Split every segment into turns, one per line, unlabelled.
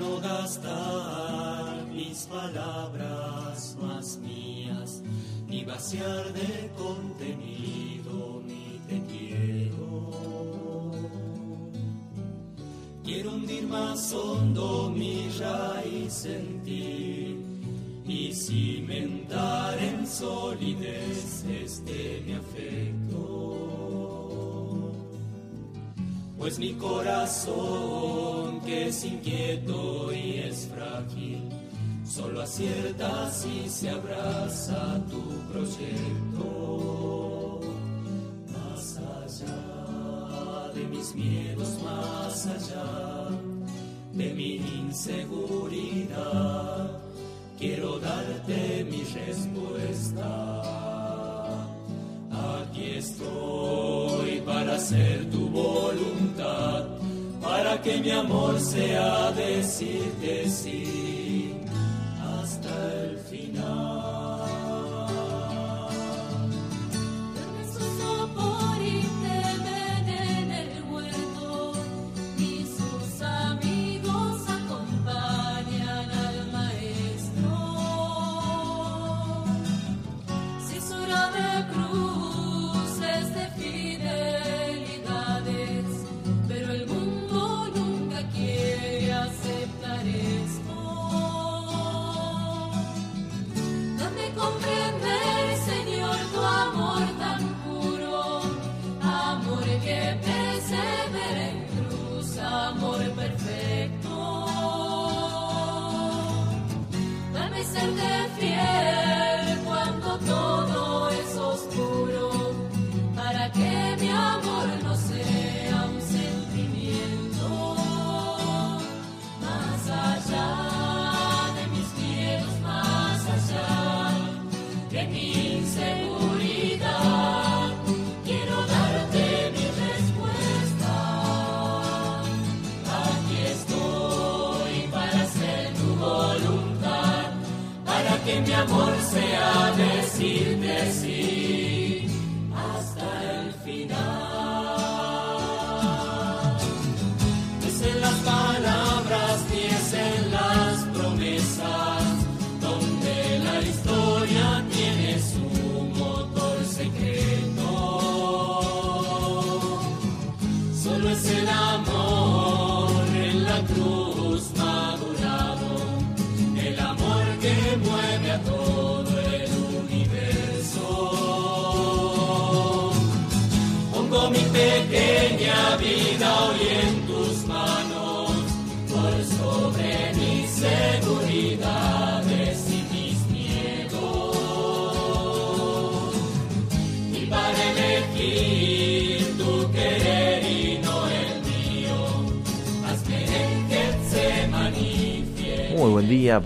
no gastar mis palabras más mías, ni vaciar de contenido mi te quiero. Quiero hundir más hondo mi raíz en ti y cimentar en solidez este mi afecto pues mi corazón que es inquieto y es frágil, solo acierta si se abraza tu proyecto. Más allá de mis miedos, más allá de mi inseguridad, quiero darte mi respuesta Aquí estoy para hacer tu voluntad, para que mi amor sea decirte sí. Hasta el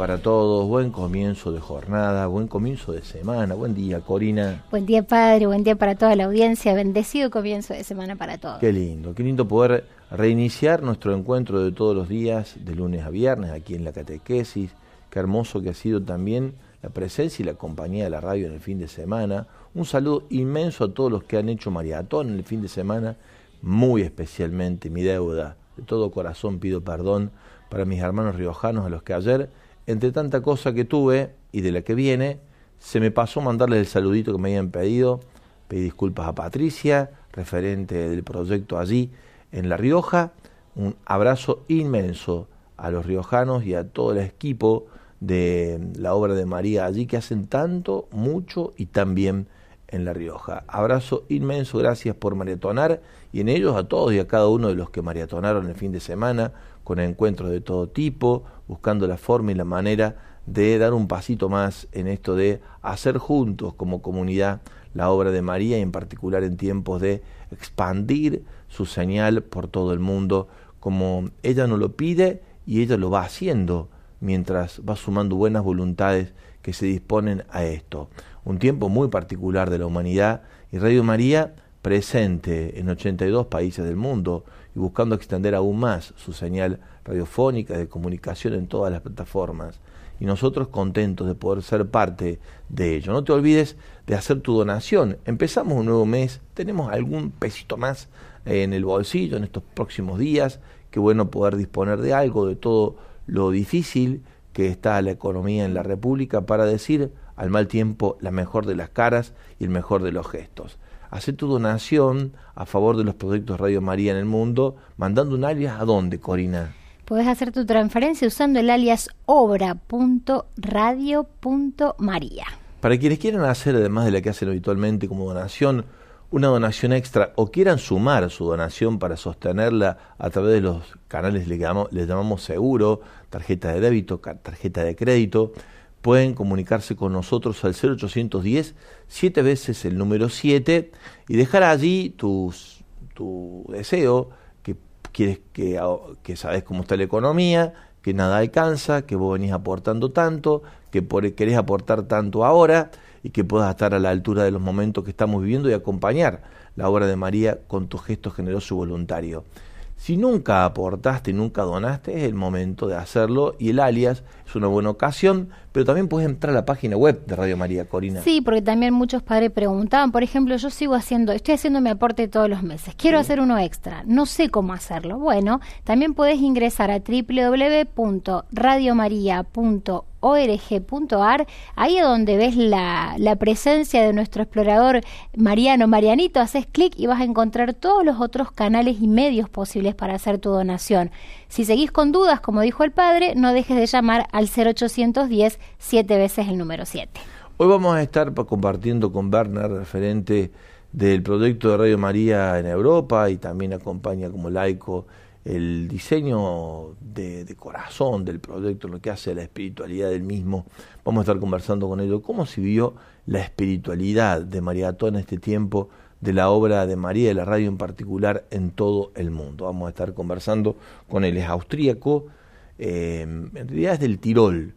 para todos, buen comienzo de jornada, buen comienzo de semana, buen día Corina.
Buen día Padre, buen día para toda la audiencia, bendecido comienzo de semana para todos.
Qué lindo, qué lindo poder reiniciar nuestro encuentro de todos los días, de lunes a viernes, aquí en la catequesis, qué hermoso que ha sido también la presencia y la compañía de la radio en el fin de semana. Un saludo inmenso a todos los que han hecho maratón en el fin de semana, muy especialmente mi deuda. De todo corazón pido perdón para mis hermanos riojanos a los que ayer, entre tanta cosa que tuve y de la que viene, se me pasó mandarles el saludito que me habían pedido. Pedí disculpas a Patricia, referente del proyecto allí en La Rioja. Un abrazo inmenso a los riojanos y a todo el equipo de la obra de María allí que hacen tanto, mucho y tan bien en La Rioja. Abrazo inmenso, gracias por maratonar y en ellos a todos y a cada uno de los que maratonaron el fin de semana con encuentros de todo tipo, buscando la forma y la manera de dar un pasito más en esto de hacer juntos como comunidad la obra de María y en particular en tiempos de expandir su señal por todo el mundo como ella nos lo pide y ella lo va haciendo mientras va sumando buenas voluntades que se disponen a esto. Un tiempo muy particular de la humanidad y Radio María presente en 82 países del mundo y buscando extender aún más su señal radiofónica de comunicación en todas las plataformas. Y nosotros contentos de poder ser parte de ello. No te olvides de hacer tu donación. Empezamos un nuevo mes, tenemos algún pesito más en el bolsillo en estos próximos días. Qué bueno poder disponer de algo, de todo lo difícil que está la economía en la República para decir al mal tiempo la mejor de las caras y el mejor de los gestos. Hace tu donación a favor de los proyectos Radio María en el mundo, mandando un alias a dónde, Corina.
Puedes hacer tu transferencia usando el alias obra.radio.maría.
Para quienes quieran hacer, además de la que hacen habitualmente como donación, una donación extra o quieran sumar su donación para sostenerla a través de los canales que les llamamos seguro, tarjeta de débito, tarjeta de crédito, pueden comunicarse con nosotros al 0810 siete veces el número 7 y dejar allí tus, tu deseo, que quieres que, que sabes cómo está la economía, que nada alcanza, que vos venís aportando tanto, que por, querés aportar tanto ahora y que puedas estar a la altura de los momentos que estamos viviendo y acompañar la obra de María con tu gesto generoso y voluntario. Si nunca aportaste, nunca donaste, es el momento de hacerlo y el alias es una buena ocasión, pero también puedes entrar a la página web de Radio María Corina.
Sí, porque también muchos padres preguntaban, por ejemplo, yo sigo haciendo, estoy haciendo mi aporte todos los meses, quiero hacer uno extra, no sé cómo hacerlo. Bueno, también puedes ingresar a www.radiomaria.org org.ar, ahí es donde ves la, la, presencia de nuestro explorador Mariano Marianito, haces clic y vas a encontrar todos los otros canales y medios posibles para hacer tu donación. Si seguís con dudas, como dijo el padre, no dejes de llamar al 0810 siete veces el número 7.
Hoy vamos a estar compartiendo con Bernard, referente del proyecto de Radio María en Europa y también acompaña como laico el diseño de, corazón del proyecto, lo que hace la espiritualidad del mismo. Vamos a estar conversando con ellos cómo se vio la espiritualidad de María Toa en este tiempo de la obra de María de la radio en particular en todo el mundo. Vamos a estar conversando con él, es austríaco, eh, en realidad es del Tirol,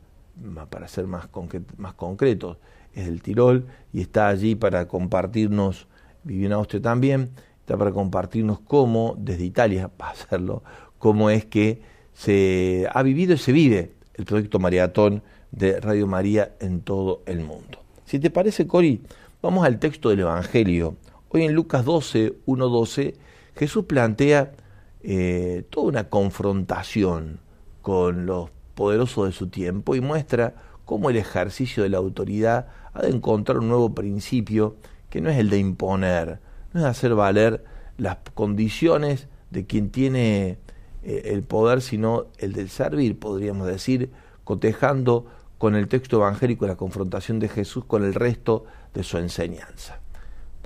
para ser más, más concretos, es del Tirol y está allí para compartirnos, vivió en Austria también, para compartirnos cómo, desde Italia, para hacerlo, cómo es que se ha vivido y se vive el proyecto Maratón de Radio María en todo el mundo. Si te parece, Cori, vamos al texto del Evangelio. Hoy en Lucas 12, 1, 12, Jesús plantea eh, toda una confrontación con los poderosos de su tiempo y muestra cómo el ejercicio de la autoridad ha de encontrar un nuevo principio que no es el de imponer, no es hacer valer las condiciones de quien tiene eh, el poder, sino el del servir, podríamos decir, cotejando con el texto evangélico la confrontación de Jesús con el resto de su enseñanza.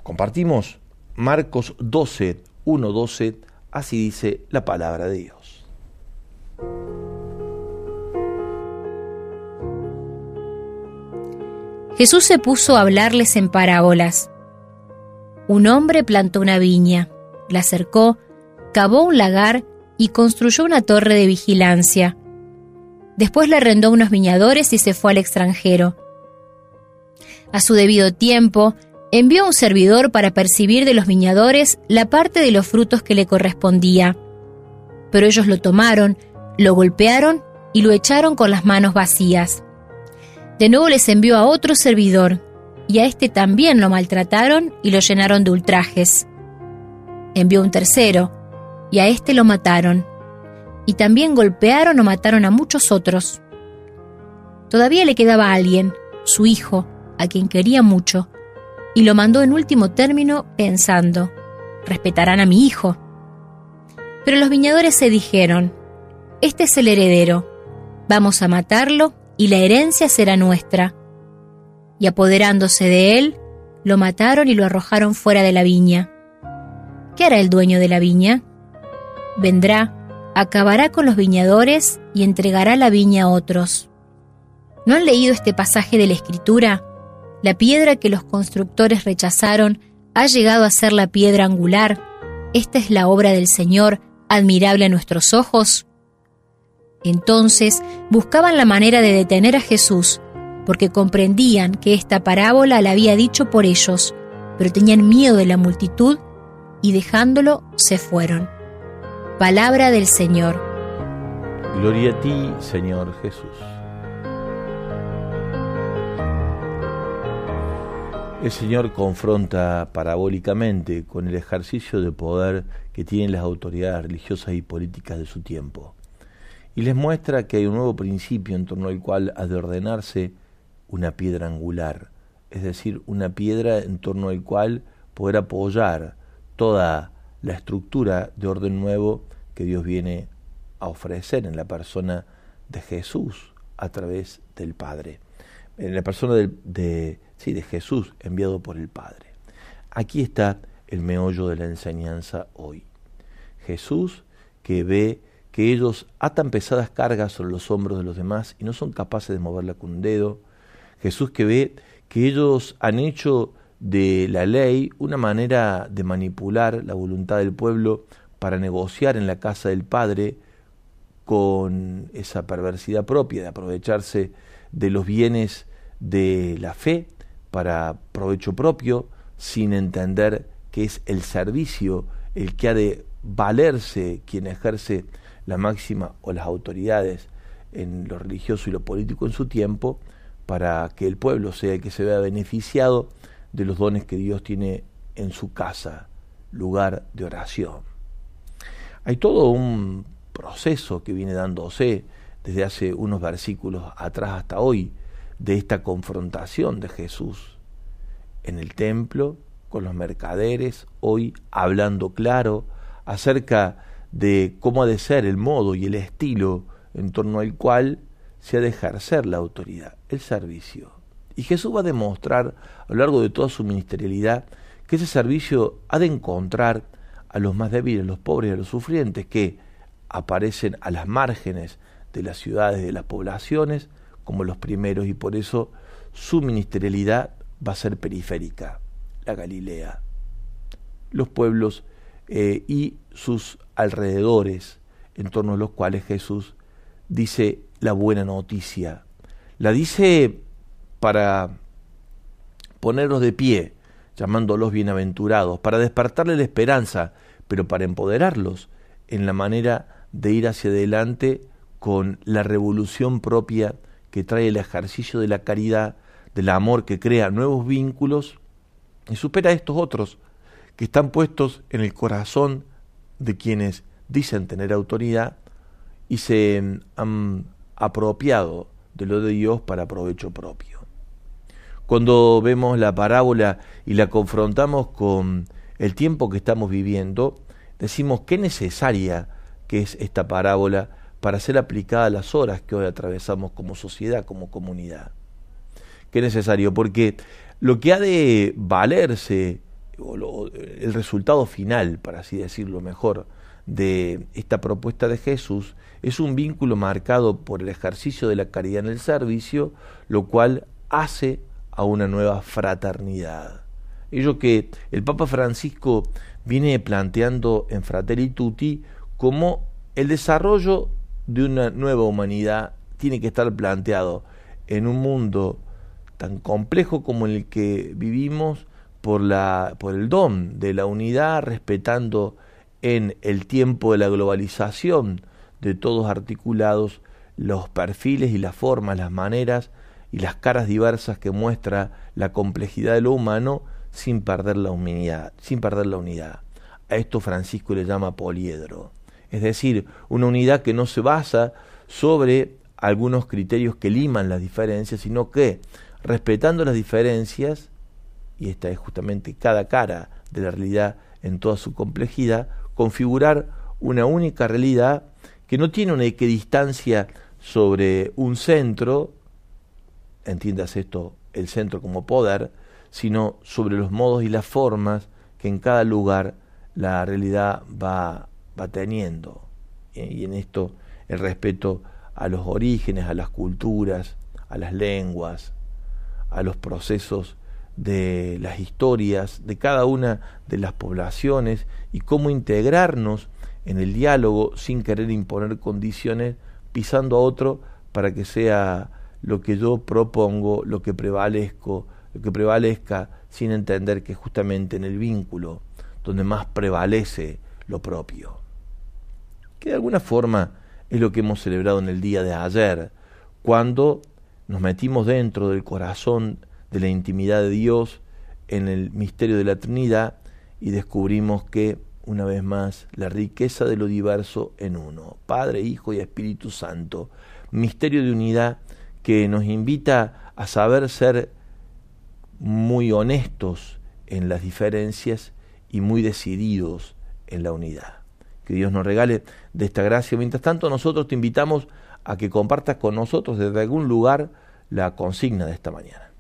Compartimos Marcos 12, 1, 12, así dice la palabra de Dios.
Jesús se puso a hablarles en parábolas un hombre plantó una viña, la cercó, cavó un lagar y construyó una torre de vigilancia. Después le arrendó unos viñadores y se fue al extranjero. A su debido tiempo, envió un servidor para percibir de los viñadores la parte de los frutos que le correspondía. Pero ellos lo tomaron, lo golpearon y lo echaron con las manos vacías. De nuevo les envió a otro servidor, y a este también lo maltrataron y lo llenaron de ultrajes. Envió un tercero, y a este lo mataron, y también golpearon o mataron a muchos otros. Todavía le quedaba alguien, su hijo, a quien quería mucho, y lo mandó en último término pensando, respetarán a mi hijo. Pero los viñadores se dijeron, este es el heredero, vamos a matarlo y la herencia será nuestra y apoderándose de él, lo mataron y lo arrojaron fuera de la viña. ¿Qué hará el dueño de la viña? Vendrá, acabará con los viñadores y entregará la viña a otros. ¿No han leído este pasaje de la Escritura? La piedra que los constructores rechazaron ha llegado a ser la piedra angular. Esta es la obra del Señor, admirable a nuestros ojos. Entonces buscaban la manera de detener a Jesús, porque comprendían que esta parábola la había dicho por ellos, pero tenían miedo de la multitud y dejándolo se fueron. Palabra del Señor.
Gloria a ti, Señor Jesús. El Señor confronta parabólicamente con el ejercicio de poder que tienen las autoridades religiosas y políticas de su tiempo. y les muestra que hay un nuevo principio en torno al cual ha de ordenarse una piedra angular, es decir, una piedra en torno al cual poder apoyar toda la estructura de orden nuevo que Dios viene a ofrecer en la persona de Jesús a través del Padre, en la persona de, sí, de Jesús enviado por el Padre. Aquí está el meollo de la enseñanza hoy. Jesús que ve que ellos atan pesadas cargas sobre los hombros de los demás y no son capaces de moverla con un dedo. Jesús que ve que ellos han hecho de la ley una manera de manipular la voluntad del pueblo para negociar en la casa del Padre con esa perversidad propia de aprovecharse de los bienes de la fe para provecho propio, sin entender que es el servicio el que ha de valerse quien ejerce la máxima o las autoridades en lo religioso y lo político en su tiempo, para que el pueblo sea el que se vea beneficiado de los dones que Dios tiene en su casa, lugar de oración. Hay todo un proceso que viene dándose desde hace unos versículos atrás hasta hoy de esta confrontación de Jesús en el templo con los mercaderes, hoy hablando claro acerca de cómo ha de ser el modo y el estilo en torno al cual se ha de ejercer la autoridad, el servicio. Y Jesús va a demostrar a lo largo de toda su ministerialidad que ese servicio ha de encontrar a los más débiles, a los pobres a los sufrientes que aparecen a las márgenes de las ciudades, de las poblaciones, como los primeros, y por eso su ministerialidad va a ser periférica, la Galilea, los pueblos eh, y sus alrededores, en torno a los cuales Jesús dice la buena noticia. La dice para ponerlos de pie, llamándolos bienaventurados, para despertarle la esperanza, pero para empoderarlos en la manera de ir hacia adelante con la revolución propia que trae el ejercicio de la caridad, del amor que crea nuevos vínculos y supera a estos otros que están puestos en el corazón de quienes dicen tener autoridad y se han apropiado de lo de Dios para provecho propio. Cuando vemos la parábola y la confrontamos con el tiempo que estamos viviendo, decimos qué necesaria que es esta parábola para ser aplicada a las horas que hoy atravesamos como sociedad, como comunidad. Qué necesario, porque lo que ha de valerse el resultado final, para así decirlo mejor, de esta propuesta de Jesús es un vínculo marcado por el ejercicio de la caridad en el servicio, lo cual hace a una nueva fraternidad. Ello que el Papa Francisco viene planteando en Fratelli como el desarrollo de una nueva humanidad tiene que estar planteado en un mundo tan complejo como el que vivimos, por, la, por el don de la unidad, respetando en el tiempo de la globalización de todos articulados los perfiles y las formas, las maneras y las caras diversas que muestra la complejidad de lo humano sin perder la unidad, sin perder la unidad. A esto Francisco le llama poliedro, es decir, una unidad que no se basa sobre algunos criterios que liman las diferencias, sino que respetando las diferencias y esta es justamente cada cara de la realidad en toda su complejidad, configurar una única realidad que no tiene una equidistancia sobre un centro, entiendas esto, el centro como poder, sino sobre los modos y las formas que en cada lugar la realidad va, va teniendo. Y en esto el respeto a los orígenes, a las culturas, a las lenguas, a los procesos de las historias de cada una de las poblaciones y cómo integrarnos en el diálogo sin querer imponer condiciones, pisando a otro para que sea lo que yo propongo, lo que prevalezco, lo que prevalezca, sin entender que justamente en el vínculo donde más prevalece lo propio. Que de alguna forma es lo que hemos celebrado en el día de ayer, cuando nos metimos dentro del corazón de la intimidad de Dios en el misterio de la Trinidad y descubrimos que una vez más la riqueza de lo diverso en uno, Padre, Hijo y Espíritu Santo, misterio de unidad que nos invita a saber ser muy honestos en las diferencias y muy decididos en la unidad. Que Dios nos regale de esta gracia. Mientras tanto, nosotros te invitamos a que compartas con nosotros desde algún lugar la consigna de esta mañana.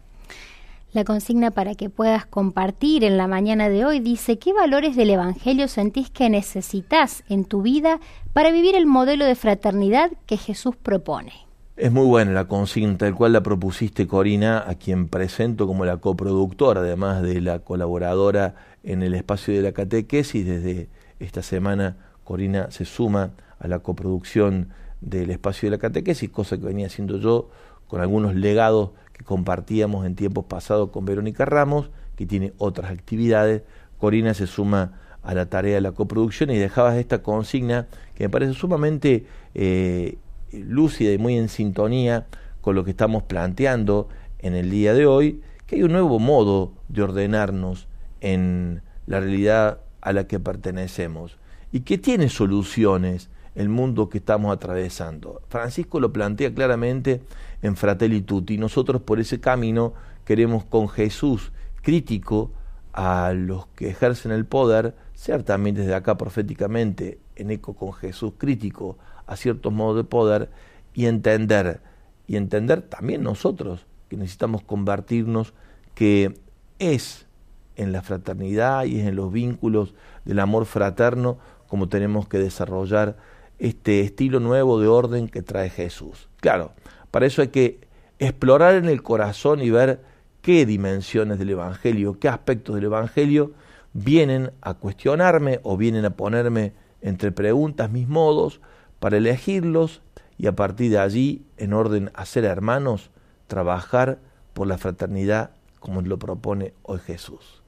La consigna para que puedas compartir en la mañana de hoy dice, ¿qué valores del Evangelio sentís que necesitas en tu vida para vivir el modelo de fraternidad que Jesús propone?
Es muy buena la consigna, tal cual la propusiste Corina, a quien presento como la coproductora, además de la colaboradora en el espacio de la catequesis. Desde esta semana Corina se suma a la coproducción del espacio de la catequesis, cosa que venía haciendo yo con algunos legados compartíamos en tiempos pasados con Verónica Ramos, que tiene otras actividades. Corina se suma a la tarea de la coproducción y dejabas esta consigna que me parece sumamente eh, lúcida y muy en sintonía con lo que estamos planteando en el día de hoy, que hay un nuevo modo de ordenarnos en la realidad a la que pertenecemos y que tiene soluciones el mundo que estamos atravesando. Francisco lo plantea claramente en Fratelli Tutti. Nosotros por ese camino queremos con Jesús crítico a los que ejercen el poder, ser también desde acá proféticamente en eco con Jesús crítico a ciertos modos de poder y entender, y entender también nosotros que necesitamos convertirnos que es en la fraternidad y es en los vínculos del amor fraterno como tenemos que desarrollar este estilo nuevo de orden que trae Jesús. Claro, para eso hay que explorar en el corazón y ver qué dimensiones del Evangelio, qué aspectos del Evangelio vienen a cuestionarme o vienen a ponerme entre preguntas mis modos para elegirlos y a partir de allí, en orden a ser hermanos, trabajar por la fraternidad como lo propone hoy Jesús.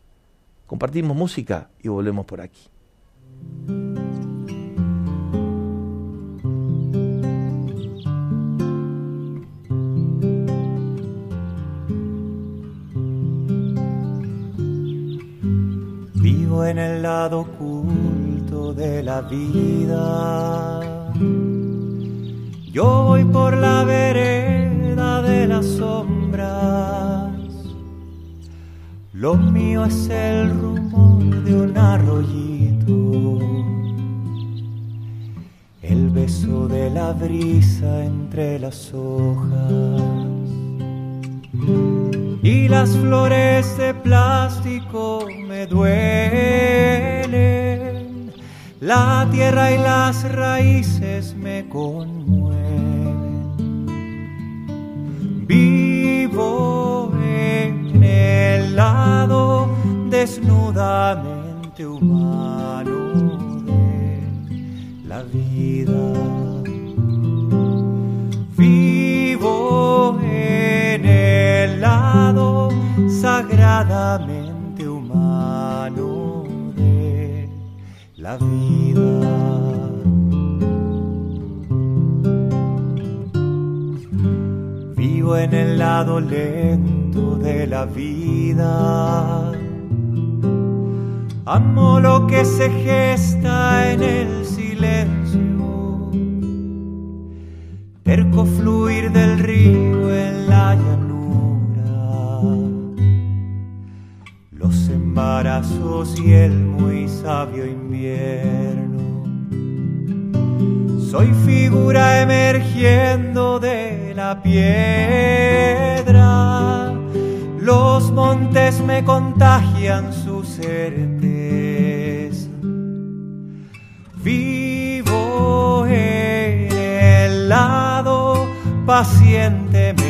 Compartimos música y volvemos por aquí.
En el lado oculto de la vida. Yo voy por la vereda de las sombras. Lo mío es el rumor de un arroyito. El beso de la brisa entre las hojas y las flores de plástico me duelen, la tierra y las raíces me conmueven. Vivo en el lado desnudamente humano de la vida. Humano de la vida. Vivo en el lado lento de la vida. Amo lo que se gesta en el silencio terco fluir del río en la llanura, embarazos y el muy sabio invierno. Soy figura emergiendo de la piedra, los montes me contagian su certeza. Vivo en el pacientemente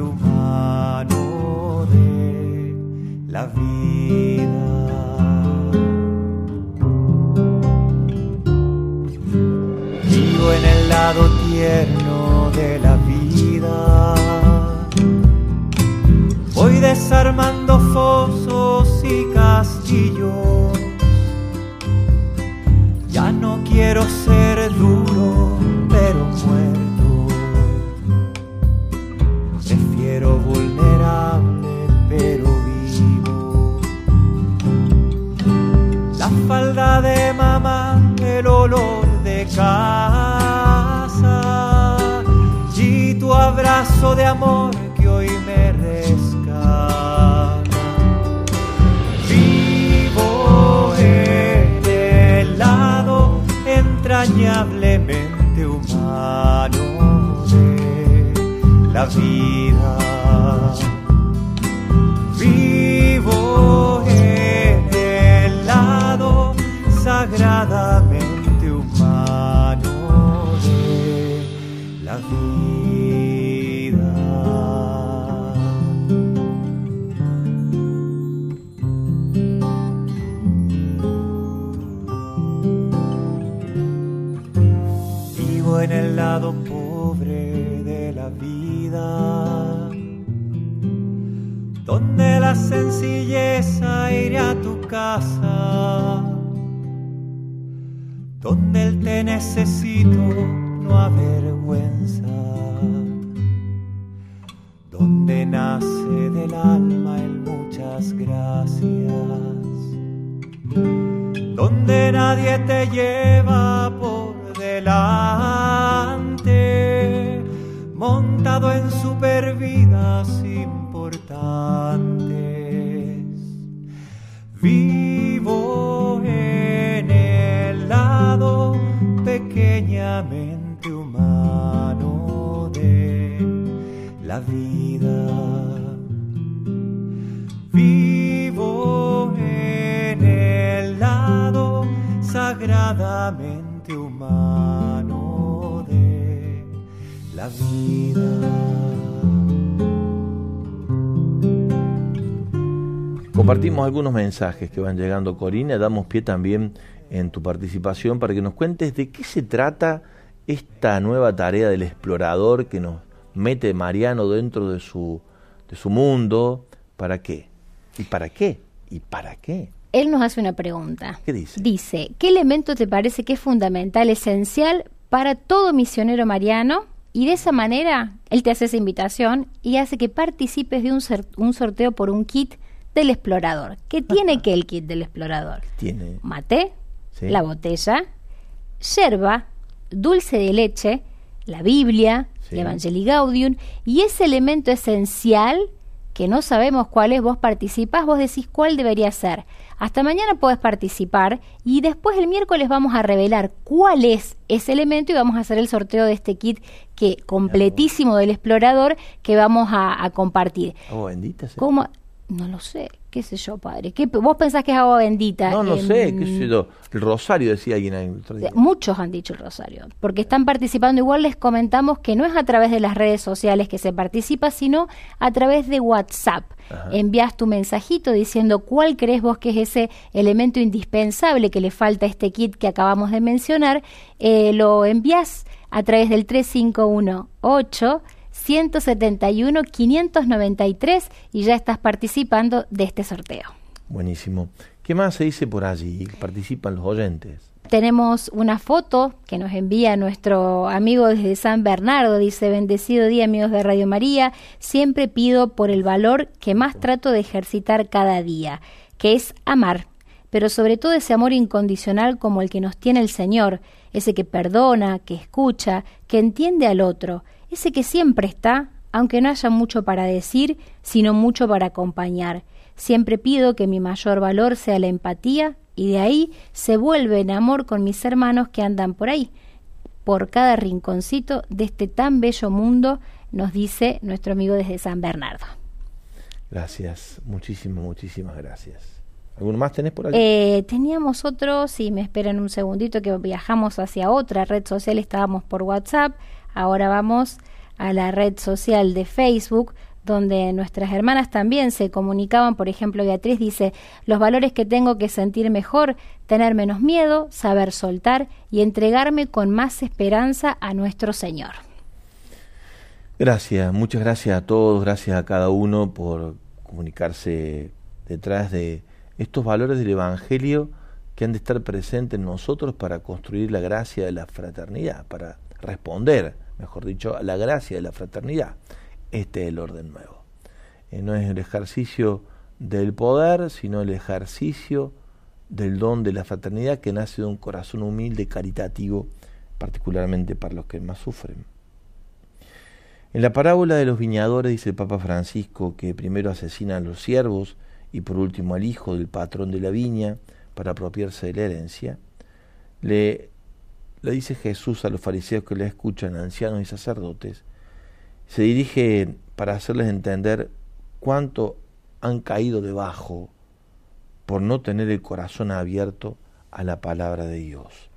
humano de la vida. Vivo en el lado tierno de la vida Voy desarmando fosos y castillos. Ya no quiero ser de amor necesito no avergüenza, donde nace del alma el muchas gracias donde nadie te lleva por delante, montado en supervidas importantes. Vida. Vivo en el lado sagradamente humano de la vida.
Compartimos algunos mensajes que van llegando, Corina. Damos pie también en tu participación para que nos cuentes de qué se trata esta nueva tarea del explorador que nos mete Mariano dentro de su, de su mundo. ¿Para qué? ¿Y para qué? ¿Y para qué?
Él nos hace una pregunta.
¿Qué dice?
Dice, ¿qué elemento te parece que es fundamental, esencial para todo misionero mariano? Y de esa manera, él te hace esa invitación y hace que participes de un, un sorteo por un kit del explorador. ¿Qué tiene que el kit del explorador?
Tiene.
Mate,
Sí.
la botella, yerba, dulce de leche, la Biblia,
Sí.
Evangelii Gaudium, y ese elemento esencial que no sabemos cuál es, vos participás, vos decís cuál debería ser. Hasta mañana podés participar y después el miércoles vamos a revelar cuál es ese elemento y vamos a hacer el sorteo de este kit que completísimo del explorador que vamos a, a compartir.
Agua bendita.
¿Cómo? No lo sé, qué sé yo, padre. ¿Qué, ¿Vos pensás que es agua bendita?
No, no
Em,
sé, qué sé yo. El rosario decía alguien ahí.
Muchos han dicho el rosario, porque están participando. Igual les comentamos que no es a través de las redes sociales que se participa, sino a través de WhatsApp.
Ajá.
Envías tu mensajito diciendo cuál crees vos que es ese elemento indispensable que le falta a este kit que acabamos de mencionar. Eh, lo envías a través del 3518 171 593 y ya estás participando de este sorteo.
Buenísimo. ¿Qué más se dice por allí? Participan los oyentes.
Tenemos una foto que nos envía nuestro amigo desde San Bernardo. Dice, bendecido día amigos de Radio María. Siempre pido por el valor que más trato de ejercitar cada día, que es amar, pero sobre todo ese amor incondicional como el que nos tiene el Señor, ese que perdona, que escucha, que entiende al otro, ese que siempre está, aunque no haya mucho para decir, sino mucho para acompañar. Siempre pido que mi mayor valor sea la empatía y de ahí se vuelve en amor con mis hermanos que andan por ahí, por cada rinconcito de este tan bello mundo, nos dice nuestro amigo desde San Bernardo.
Gracias, muchísimas, muchísimas gracias. ¿Alguno más tenés por allí?
Eh, teníamos otro, si me esperan un segundito que viajamos hacia otra red social, estábamos por WhatsApp, ahora vamos a la red social de Facebook, donde nuestras hermanas también se comunicaban, por ejemplo, Beatriz dice, los valores que tengo que sentir mejor, tener menos miedo, saber soltar y entregarme con más esperanza a nuestro Señor.
Gracias, muchas gracias a todos, gracias a cada uno por comunicarse detrás de estos valores del Evangelio que han de estar presentes en nosotros para construir la gracia de la fraternidad, para responder, mejor dicho, a la gracia de la fraternidad. Este es el orden nuevo. Eh, no es el ejercicio del poder, sino el ejercicio del don de la fraternidad que nace de un corazón humilde, caritativo, particularmente para los que más sufren. En la parábola de los viñadores dice el Papa Francisco que primero asesina a los siervos y por último al hijo del patrón de la viña para apropiarse de la herencia. Le, le dice Jesús a los fariseos que le escuchan, ancianos y sacerdotes, se dirige para hacerles entender cuánto han caído debajo por no tener el corazón abierto a la palabra de Dios.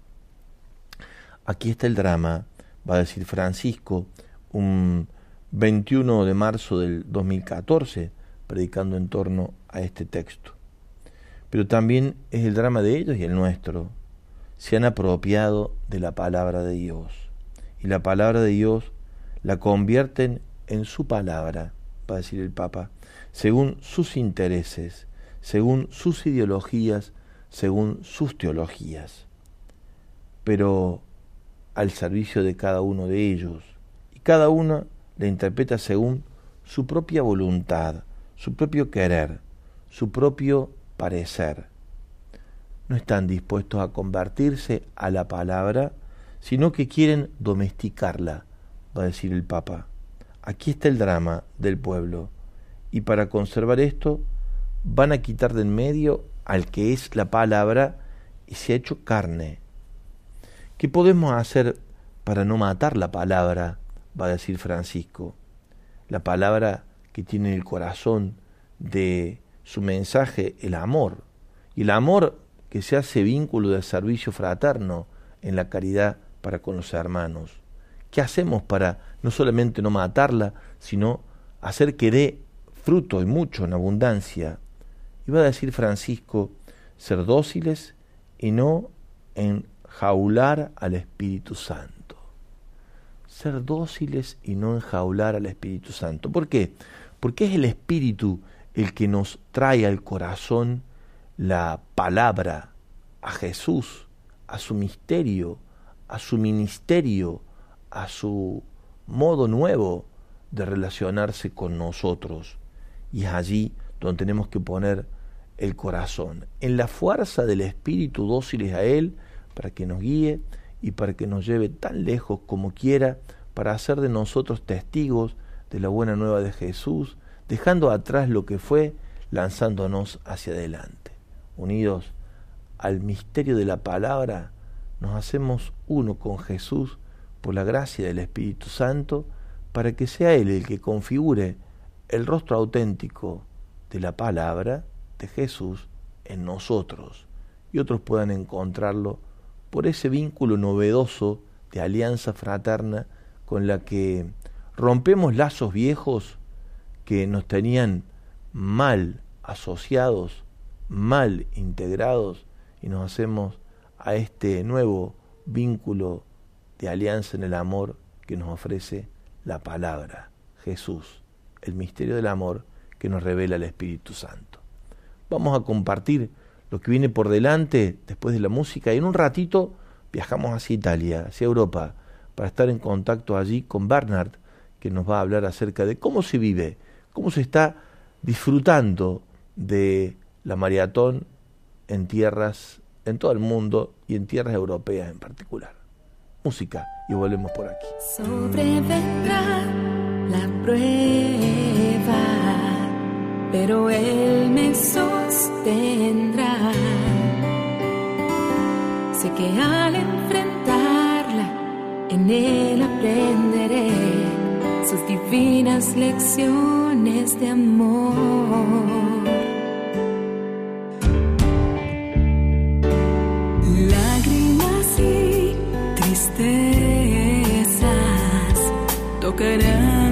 Aquí está el drama, va a decir Francisco, un 21 de marzo del 2014, predicando en torno a este texto. Pero también es el drama de ellos y el nuestro. Se han apropiado de la palabra de Dios. Y la palabra de Dios la convierten en su palabra, va a decir el Papa, según sus intereses, según sus ideologías, según sus teologías, pero al servicio de cada uno de ellos. Y cada uno la interpreta según su propia voluntad, su propio querer, su propio parecer. No están dispuestos a convertirse a la palabra, sino que quieren domesticarla, va a decir el Papa. Aquí está el drama del pueblo. Y para conservar esto, van a quitar de en medio al que es la palabra y se ha hecho carne. ¿Qué podemos hacer para no matar la palabra? va a decir Francisco. La palabra que tiene el corazón de su mensaje, el amor. Y el amor que se hace vínculo de servicio fraterno en la caridad para con los hermanos. ¿Qué hacemos para no solamente no matarla, sino hacer que dé fruto y mucho en abundancia Iba a decir Francisco, ser dóciles y no enjaular al Espíritu Santo. Ser dóciles y no enjaular al Espíritu Santo. ¿Por qué? Porque es el Espíritu el que nos trae al corazón la palabra, a Jesús, a su misterio, a su ministerio, a su modo nuevo de relacionarse con nosotros. Y es allí donde tenemos que poner el corazón, en la fuerza del Espíritu dóciles a Él, para que nos guíe y para que nos lleve tan lejos como quiera, para hacer de nosotros testigos de la buena nueva de Jesús, dejando atrás lo que fue, lanzándonos hacia adelante. Unidos al misterio de la palabra, nos hacemos uno con Jesús por la gracia del Espíritu Santo, para que sea Él el que configure el rostro auténtico de la palabra, de Jesús en nosotros y otros puedan encontrarlo por ese vínculo novedoso de alianza fraterna con la que rompemos lazos viejos que nos tenían mal asociados, mal integrados y nos hacemos a este nuevo vínculo de alianza en el amor que nos ofrece la palabra, Jesús, el misterio del amor que nos revela el Espíritu Santo. Vamos a compartir lo que viene por delante después de la música y en un ratito viajamos hacia Italia, hacia Europa, para estar en contacto allí con Bernard, que nos va a hablar acerca de cómo se vive, cómo se está disfrutando de la maratón en tierras, en todo el mundo y en tierras europeas en particular. Música y volvemos por aquí.
Sobrevendrá la prueba pero Él me sostendrá. Sé que al enfrentarla, en Él aprenderé sus divinas lecciones de amor. coração.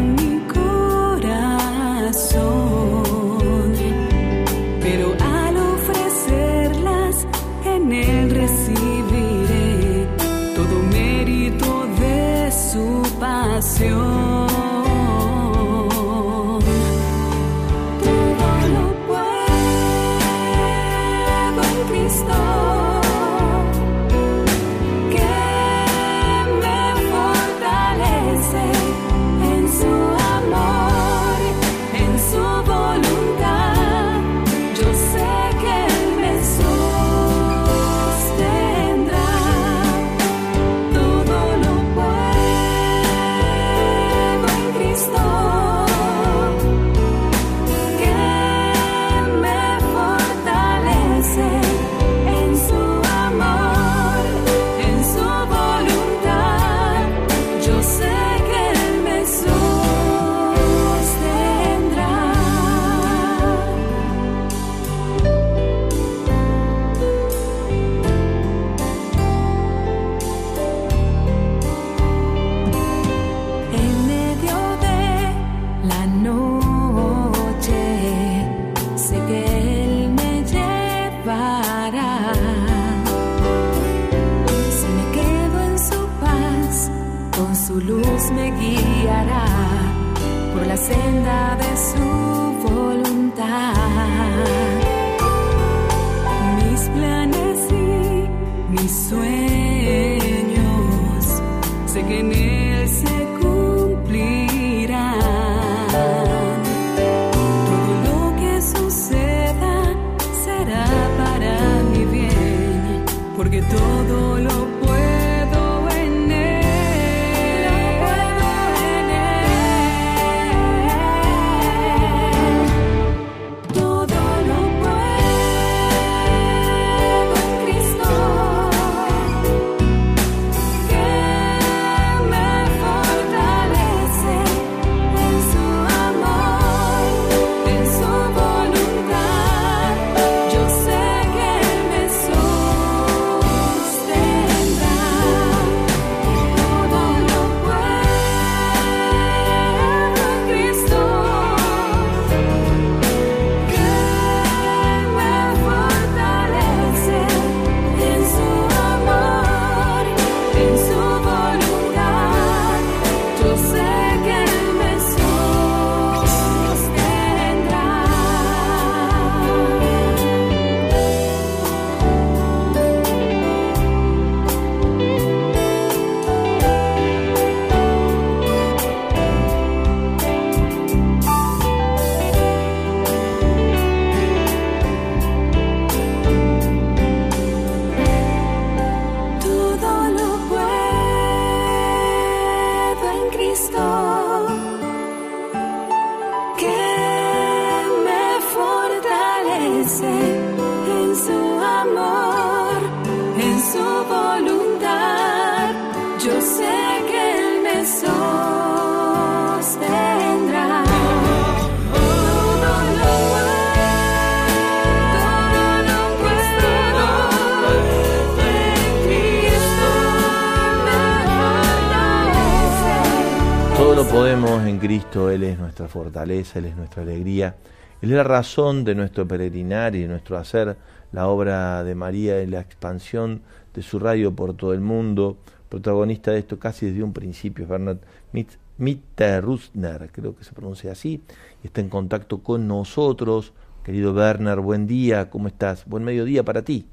Él es nuestra fortaleza, Él es nuestra alegría, Él es la razón de nuestro peregrinar y de nuestro hacer. La obra de María es la expansión de su radio por todo el mundo. Protagonista de esto casi desde un principio, Bernard Mit- Mitterrustner, creo que se pronuncia así, y está en contacto con nosotros. Querido Bernard, buen día, ¿cómo estás? Buen mediodía para ti.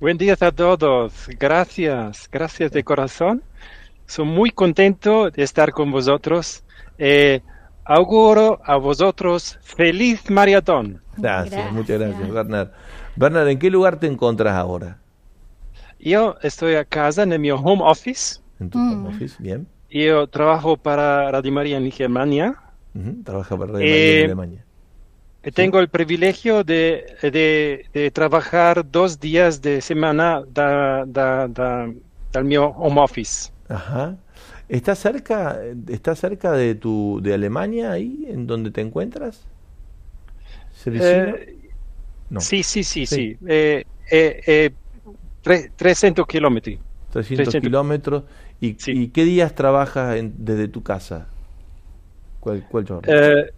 Buen día a todos. Gracias, gracias de corazón. Soy muy contento de estar con vosotros. Eh, auguro a vosotros feliz maratón.
Gracias, muchas gracias,
Gracias.
Bernard. Bernard, ¿en qué lugar te encuentras ahora?
Yo estoy a casa en mi home office.
¿En tu
Mm.
home office? Bien.
Yo trabajo para Radio María en Germania.
Ujú, Trabaja para Radio
Eh,
María en Alemania.
Y Tengo el privilegio de, de, de trabajar dos días de semana da, da, da, del mi home office.
Ajá. ¿Está cerca, está cerca de tu de Alemania ahí, en donde te encuentras?
Eh,
no,
Sí, sí, sí,
Sí.
sí. Eh, eh, eh, tre- 300 kilómetros.
300
300.
kilómetros. ¿Y,
Sí.
y qué días trabajas en- desde tu casa? ¿Cuál, cuál?
Eh,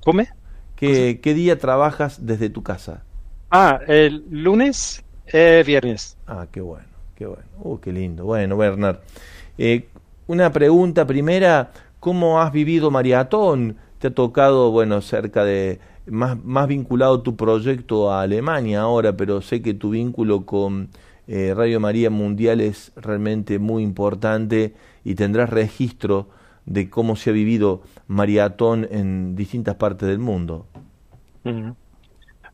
¿Come?
¿Qué, qué día trabajas desde tu casa?
Ah, el lunes, eh, viernes.
Ah, qué bueno, qué bueno. Uh, qué lindo. Bueno, Bernard. eh, una pregunta primera, ¿cómo has vivido Maratón? ¿Te ha tocado, bueno, cerca de, más, más vinculado tu proyecto a Alemania ahora, pero sé que tu vínculo con eh, Radio María Mundial es realmente muy importante y tendrás registro de cómo se ha vivido Maratón en distintas partes del mundo.
Mhm.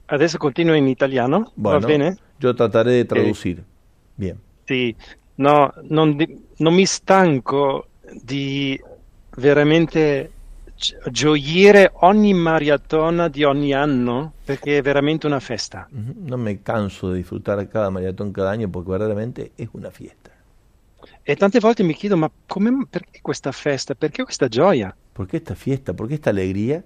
Adesso continuo in italiano, va bene?
yo trataré de traducir. Bien.
Sì, no, non, di- non mi stanco di veramente gi- gioire ogni maratona di ogni anno perché è veramente una festa.
Ujú, No me canso de disfrutar cada maratón cada año porque verdaderamente es una fiesta.
E tante volte mi chiedo, ma come, perché questa festa? Perché questa gioia?
¿Por qué esta fiesta? ¿Por qué esta alegría?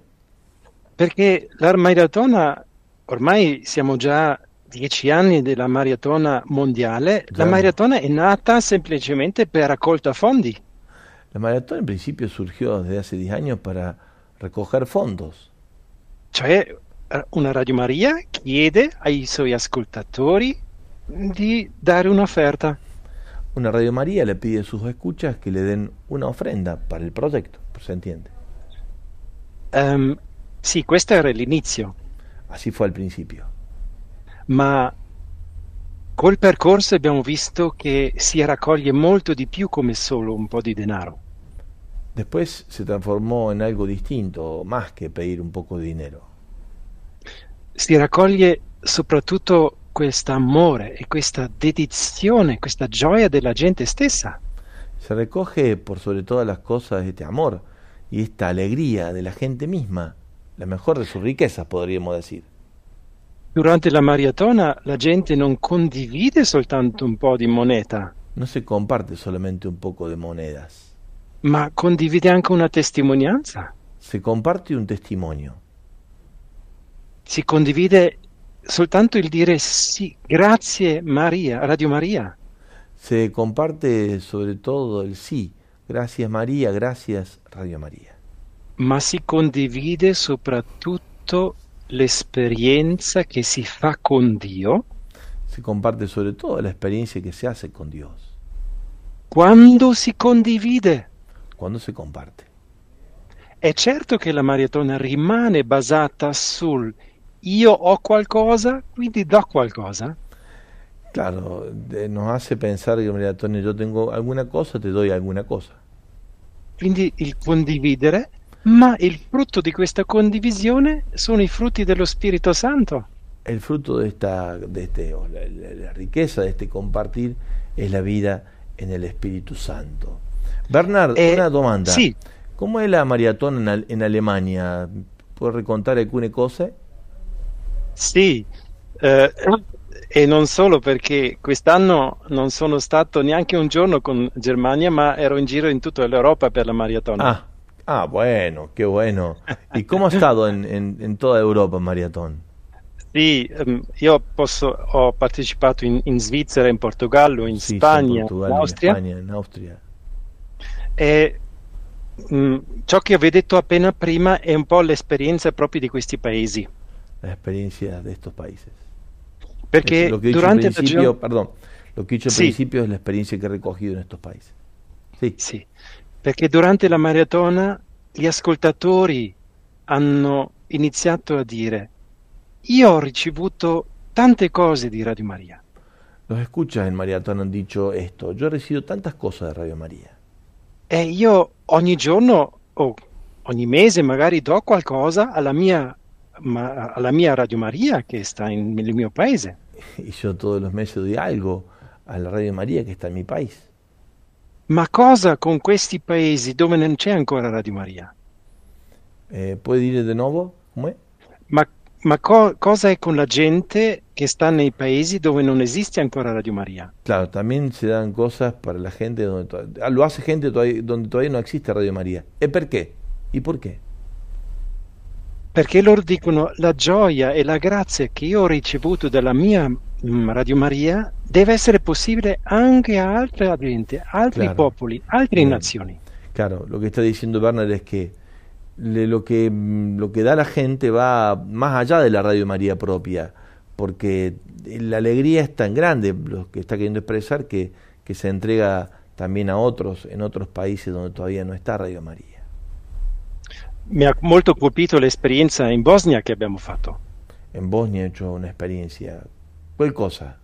Perché la maratona, ormai siamo già dieci anni della maratona mondiale, la
Già.
maratona è nata semplicemente per raccolta fondi.
La maratón en principio surgió desde hace 10 años para recoger fondos.
Cioè, eh, una Radio Maria chiede ai suoi ascoltatori di dare un'offerta.
Una Radio María le pide a sus escuchas que le den una ofrenda para el proyecto, ¿se entiende?
Um, sì, questo era l'inizio,
Así fue al principio.
Ma col percorso abbiamo visto che si raccoglie molto di più come solo un po' di denaro.
Después se transformó en algo distinto, más que pedir un poco de dinero.
Si raccoglie soprattutto questo amore e questa dedizione, questa gioia della gente stessa.
Se recoge por sobre todas las cosas este amor y esta alegría de la gente misma, la mejor de sus riquezas, podríamos decir.
Durante la maratona la gente non condivide soltanto un po' di moneta,
No se comparte solamente un poco de monedas,
ma condivide anche una testimonianza.
se comparte un testimonio.
Si condivide soltanto il dire sì, grazie Maria, Radio Maria.
Se comparte sobre todo el sí. Gracias María, gracias Radio María.
ma si condivide soprattutto l'esperienza che si fa con Dio
Se comparte sobre todo la experiencia que se hace con Dios.
quando si condivide.
Cuando se comparte.
È certo che la maratona rimane basata sul io ho qualcosa, quindi do qualcosa,
Claro, nos hace pensar que, mira, Tony, yo tengo alguna cosa, te doy alguna cosa.
quindi il condividere, ma il frutto di questa condivisione sono i frutti dello Spirito Santo.
El fruto de esta, de este, o la, la- la riqueza de este compartir es la vida en el Espíritu Santo. Bernard,
Eh,
una domanda.
sì.
¿Cómo es la maratón en, Al- en Alemania? ¿Puedes recontar alcune cose?
Sì, eh, e non solo perché quest'anno non sono stato neanche un giorno con Germania, ma ero in giro in tutta l'Europa per la maratona.
Ah, ah, bueno, qué bueno. ¿Y cómo ha estado en, en- en toda Europa maratón?
Sì, ehm, io posso- ho partecipato in, in Svizzera, in Portogallo, in
Sí,
Spagna,
en Portugal,
in
en
Austria
España, en Austria.
e mh, ciò che avevo detto appena prima è un po' l'esperienza proprio di questi paesi.
Las experiencias de estos países.
Perché
Es
durante la
principio,
gio-
perdón, lo que he dicho al
Sí.
principio es la experiencia que he recogido en estos países. Sí,
Sì, perché durante la maratona gli ascoltatori hanno iniziato a dire io ho ricevuto tante cose di Radio Maria,
los escuchas en Maratón han dicho esto. Yo he recibido tantas cosas de Radio María.
e io ogni giorno o ogni mese magari do qualcosa alla mia, ma- alla mia Radio Maria che sta in- nel mio paese.
Y yo todos los meses doy algo a la Radio María que está en mi país.
Ma cosa con questi paesi dove non c'è ancora Radio Maria?
Eh, ¿Puede ir de nuevo? ¿Cómo es?
Ma, ma co- cosa è con la gente che sta nei paesi dove non esiste ancora Radio Maria?
Claro, también se dan cosas para la gente donde to- ah, lo hace gente todavía- donde todavía no existe Radio María. ¿Y por qué? ¿Y por qué?
Perché loro dicono la gioia e la grazia che io ho ricevuto dalla mia Radio Maria deve essere possibile anche a altra gente, altri
Claro.
popoli, altre
Bien.
nazioni.
Claro, lo que está diciendo Bernard es que le- lo que mm, lo que da la gente va más allá de la Radio María propia, porque la alegría es tan grande, lo que está queriendo expresar, que, que se entrega también a otros en otros países donde todavía no está Radio María.
Mi ha molto colpito l'esperienza in Bosnia che abbiamo fatto,
En Bosnia he hecho una experiencia, ¿cuál cosa?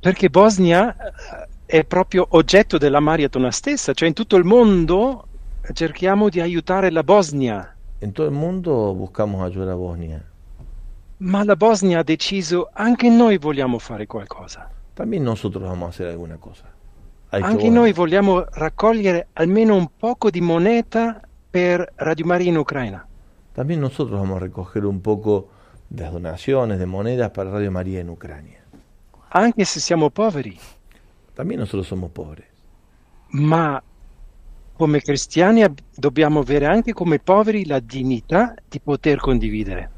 perché Bosnia eh, è proprio oggetto della maratona stessa, cioè in tutto il mondo cerchiamo di aiutare la Bosnia,
En todo el mundo buscamos ayudar a Bosnia.
ma la Bosnia ha deciso anche noi vogliamo fare qualcosa.
También nosotros vamos a hacer alguna cosa. Ha dicho
Anche
Bosnia.
noi vogliamo raccogliere almeno un poco di moneta per Radio Maria in Ucraina.
También nosotros vamos a recoger un poco de donaciones, de monedas para Radio María en Ucrania.
Anche se siamo poveri,
También nosotros somos pobres.
ma come cristiani dobbiamo avere anche come poveri la dignità di poter condividere.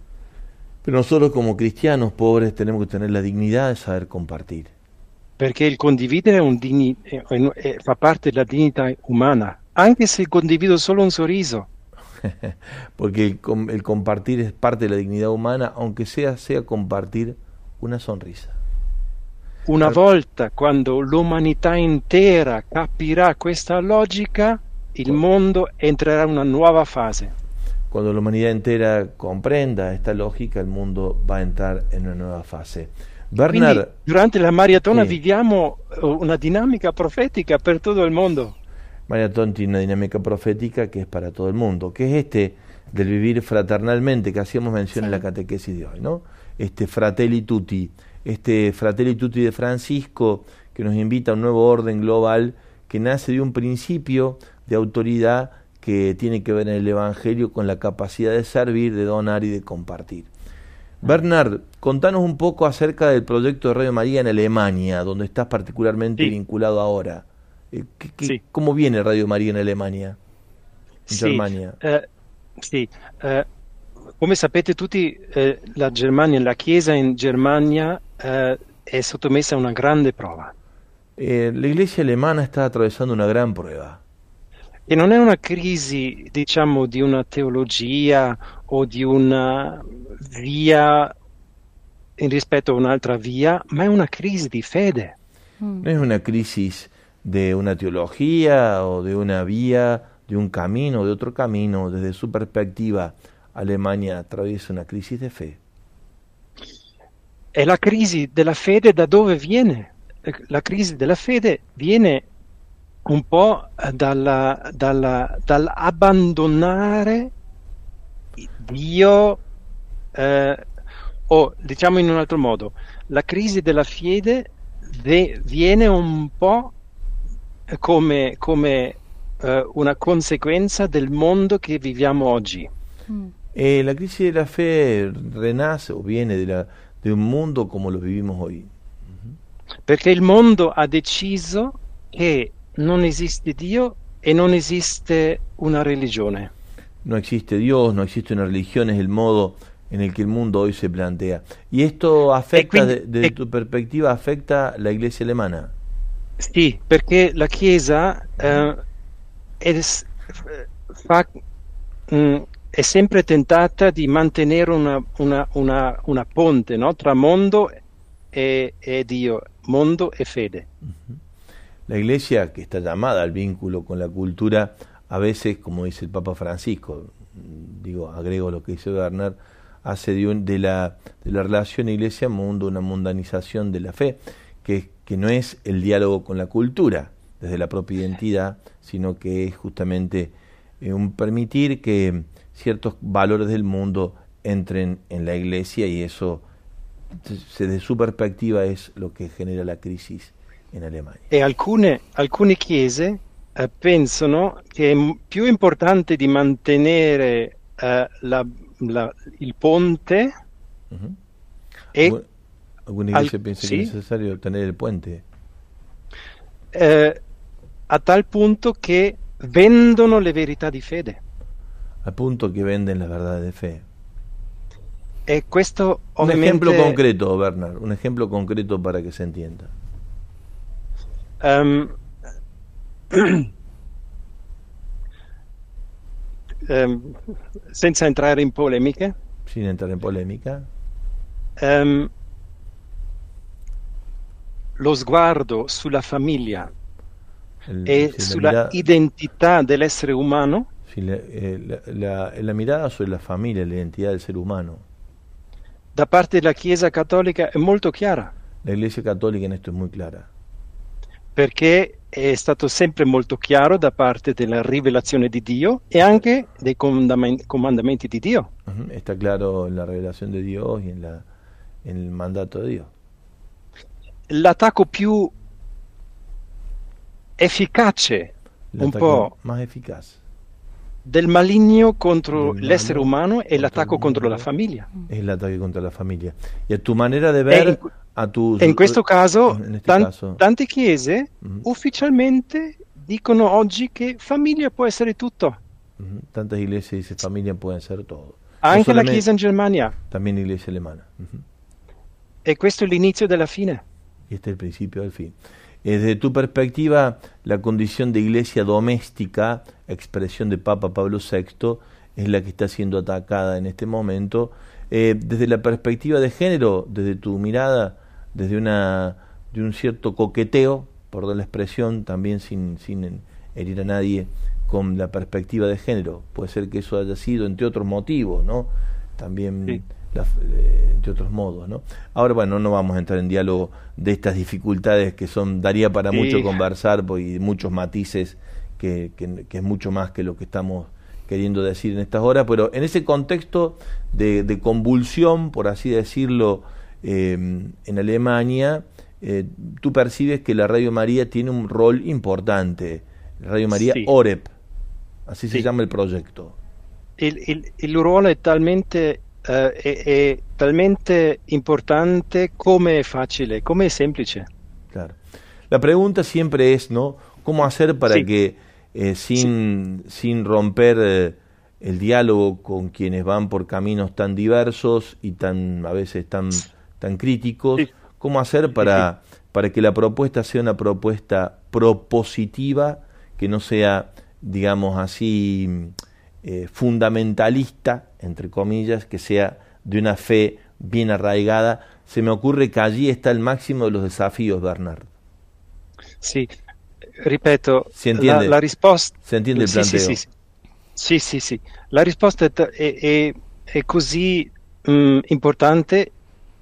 Pero nosotros como cristianos pobres tenemos que tener la dignidad de saber compartir.
Perché il condividere un digni- fa parte della dignità umana, anche se condivido solo un sorriso.
Porque el, com- el compartir es parte de la dignidad humana, aunque sea, sea compartir una sonrisa.
Una volta quando l'umanità intera capirà questa logica, il mondo entrerà in una nuova fase.
Cuando la humanidad entera comprenda esta lógica, el mundo va a entrar en una nueva fase. Bernard,
Quindi durante la maratona viviamo eh, una dinamica profetica per tutto il mondo.
Maratón tiene una dinámica profética que es para todo el mundo, que es este del vivir fraternalmente que hacíamos mención en la catequesis de hoy, ¿no? Este fratelli tutti, este fratelli tutti de Francisco que nos invita a un nuevo orden global que nace de un principio de autoridad que tiene que ver en el Evangelio con la capacidad de servir, de donar y de compartir. Bernard, contanos un poco acerca del proyecto de Radio María en Alemania, donde estás particularmente
Sí.
vinculado ahora. Eh, ¿qué- qué-
Sí.
¿Cómo viene Radio María en Alemania? In
Sì,
Germania.
eh, sì, eh, come sapete tutti, eh, la Germania, la Chiesa in Germania eh, è sottomessa a una grande prova.
Eh, la iglesia alemana está atravesando una gran prueba.
E non è una crisi, diciamo, di una teologia o di una via in rispetto a un'altra via, ma è una crisi di fede.
No es una crisis de una teología o de una vía, de un camino, de otro camino. Desde su perspectiva, Alemania atraviesa una crisis de fe.
E la crisi della fede da dove viene? La crisi della fede viene un po' dalla- dalla- dall'abbandonare Dio, eh, o diciamo in un altro modo, la crisi della fede ve- viene un po' come, come, eh, una conseguenza del mondo che viviamo oggi.
Eh, la crisis de la fe renace o viene de, un mundo como lo vivimos hoy.
Perché il mondo ha deciso che non esiste Dio e non esiste una religione.
No existe Dios, no existe una religión, es el modo en el que el mundo hoy se plantea. ¿Y esto afecta,
quindi-
de- desde
e-
tu perspectiva, afecta la iglesia alemana?
Sì, perché la Chiesa eh, è, fa- mm, è una, una- una- una ponte no? tra mondo e, e Dio, mondo e fede.
La iglesia, que está llamada al vínculo con la cultura, a veces, como dice el Papa Francisco, mm, digo, agrego lo que dice Bernard, hace de, un- de la, de la relación iglesia-mundo una mundanización de la fe, que, que no es el diálogo con la cultura, desde la propia identidad, sino que es justamente eh, un permitir que ciertos valores del mundo entren en la iglesia y eso, se- desde su perspectiva, es lo que genera la crisis en Alemania.
E alcune, alcune chiese eh, pensano che è m- più importante di mantenere eh, la- la- il ponte e
Alguna
al-
iglesia piensa que
sí.
es necesario tener el puente.
eh, a tal punto che vendono le verità di fede.
al punto que venden las verdades de fe.
E questo
Un
ovviamente
ejemplo concreto, Bernard, un ejemplo concreto para que se entienda.
ehm, ehm, senza entrare in polemiche,
Sin entrar en polémica,
ehm, lo sguardo sulla famiglia
el-
e
si la
sulla
mirada,
identità dell'essere umano
si la, eh, la- la- la mirada sobre la la identidad del ser humano.
da parte della Chiesa cattolica è molto chiara,
La Iglesia Católica en esto es muy clara,
perché è stato sempre molto chiaro da parte della rivelazione di Dio e anche dei comandam- comandamenti di Dio.
Ujú, está claro en la revelación de Dios y en, la, en el mandato de Dios.
L'attacco più efficace
El
un
ataque
po'
más eficaz
del maligno contro
Del
l'essere
maligno
umano è
contro
l'attacco
il
contro la
mondo.
famiglia.
es el ataque contra la familia. Y a tu manera de ver,
in-
a tu...
E in questo caso,
en este
tan-
caso,
tante chiese
Mhm.
ufficialmente dicono oggi che famiglia può essere tutto.
Ujú, Tantas iglesias dicen familia pueden ser todo.
Anche la
solamente-
Chiesa in Germania.
También iglesia alemana. Ujú.
E questo è l'inizio della fine.
Este es el principio del fin. Desde tu perspectiva, la condición de iglesia doméstica, expresión de Papa Pablo VI, es la que está siendo atacada en este momento. Eh, desde la perspectiva de género, desde tu mirada, desde una de un cierto coqueteo, por dar la expresión, también sin, sin herir a nadie, con la perspectiva de género. Puede ser que eso haya sido entre otros motivos, ¿no? También eh, entre otros modos, ¿no? Ahora, bueno, no vamos a entrar en diálogo de estas dificultades que son daría para mucho conversar y muchos matices que, que, es mucho más que lo que estamos queriendo decir en estas horas, pero en ese contexto de, convulsión, por así decirlo, eh, en Alemania, eh, tú percibes que la Radio María tiene un rol importante, Radio María OREP, así se llama el proyecto.
El, el, el ruolo è talmente, uh, è, è talmente importante come è facile, come è semplice.
Claro. La pregunta siempre es, ¿no? ¿Cómo hacer para que eh, sin, sin romper eh, el diálogo con quienes van por caminos tan diversos y tan a veces tan, tan críticos, cómo hacer para, para que la propuesta sea una propuesta propositiva, que no sea, digamos así, eh, fundamentalista, entre comillas, que sea de una fe bien arraigada. Se me ocurre que allí está el máximo de los desafíos, Bernard.
Sí, ripeto, la, la, risposta...
Si entiende il
sì,
planteo?
Sì, sì, sì, sì, sì. La risposta è, è, è così mh, mm, importante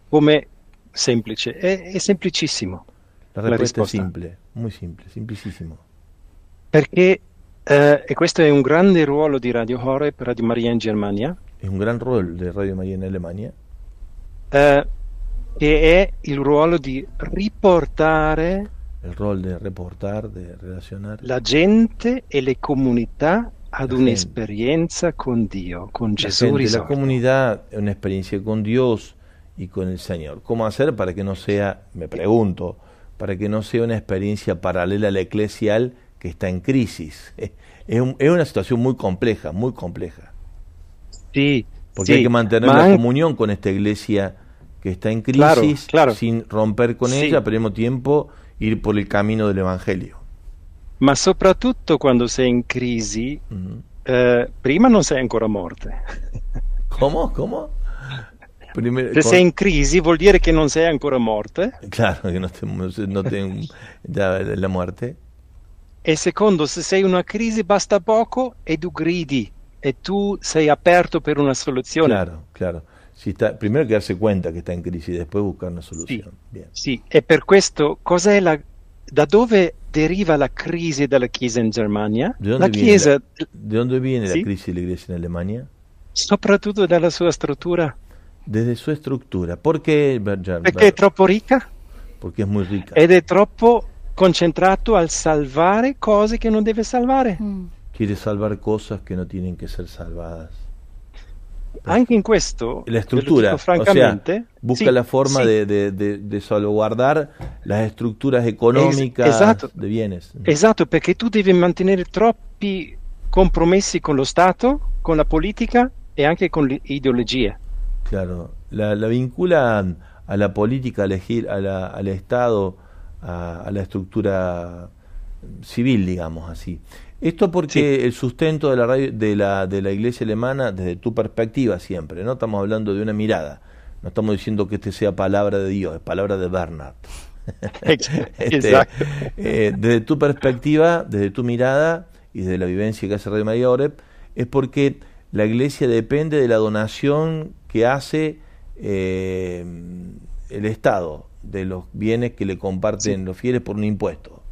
come semplice, è, è semplicissimo.
La, la risposta è simple, molto semplice, semplicissimo.
Perché, eh, e questo è un grande ruolo di Radio Horeb, Radio Maria in Germania.
È un gran ruolo di Radio Maria in Alemania.
Eh, che è il ruolo di riportare
el rol de reportar, de relacionar.
La gente e le comunità ad la un'esperienza con Dio, con
la
Gesù
gente,
risorto.
La comunidad, una experiencia con Dios y con el Señor. ¿Cómo hacer para que no sea, me pregunto, para que no sea una experiencia paralela a la eclesial que está en crisis? Es, un, es una situación muy compleja, muy compleja.
Sí.
Porque
sí.
hay que mantener
Ma
la comunión con esta iglesia que está en crisis
claro, claro.
sin romper con
sí.
ella, pero al mismo tiempo ir por il cammino dell'Evangelio.
Ma soprattutto quando sei in crisi, mm-hmm. eh, prima non sei ancora morte.
Come? Come?
Se sei in crisi vuol dire che non sei ancora morte.
Claro, che non te, no te la morte.
E secondo, se sei in una crisi basta poco e tu gridi e tu sei aperto per una soluzione.
Claro, claro. Si está, primero que darse cuenta que está en crisis y después buscar una solución.
Sì, sì. e per questo la, da dove deriva la crisi della Chiesa in Germania?
¿De dónde,
la
viene,
Chiesa,
la, ¿de dónde viene
¿Sí?
la crisis de la iglesia en Alemania?
Soprattutto dalla sua struttura.
Desde su estructura. ¿Por qué?
Perché è troppo ricca
Porque es muy rica.
ed è troppo concentrato al salvare cose che non deve salvare.
Mm.
Quiere salvar cosas que no tienen que ser salvadas.
Anche in questo,
la estructura,
francamente,
o sea, busca
sì,
la forma
sì.
de, de, de, de, salvaguardar las estructuras económicas
es, esatto,
de bienes.
Esatto, perché tu devi mantenere troppi compromessi con lo Stato, con la politica e anche con le ideologie.
Claro, la, la vincula a la política, elegir a la, al Estado, a, a, la estructura civil, digamos así. Esto porque sí. el sustento de la, radio, de, la, de la iglesia alemana, desde tu perspectiva siempre, ¿no? Estamos hablando de una mirada. No estamos diciendo que este sea palabra de Dios, es palabra de Bernard.
este,
eh, desde tu perspectiva, desde tu mirada y desde la vivencia que hace Radio María Oreb, es porque la iglesia depende de la donación que hace eh, el Estado, de los bienes que le comparten los fieles por un impuesto.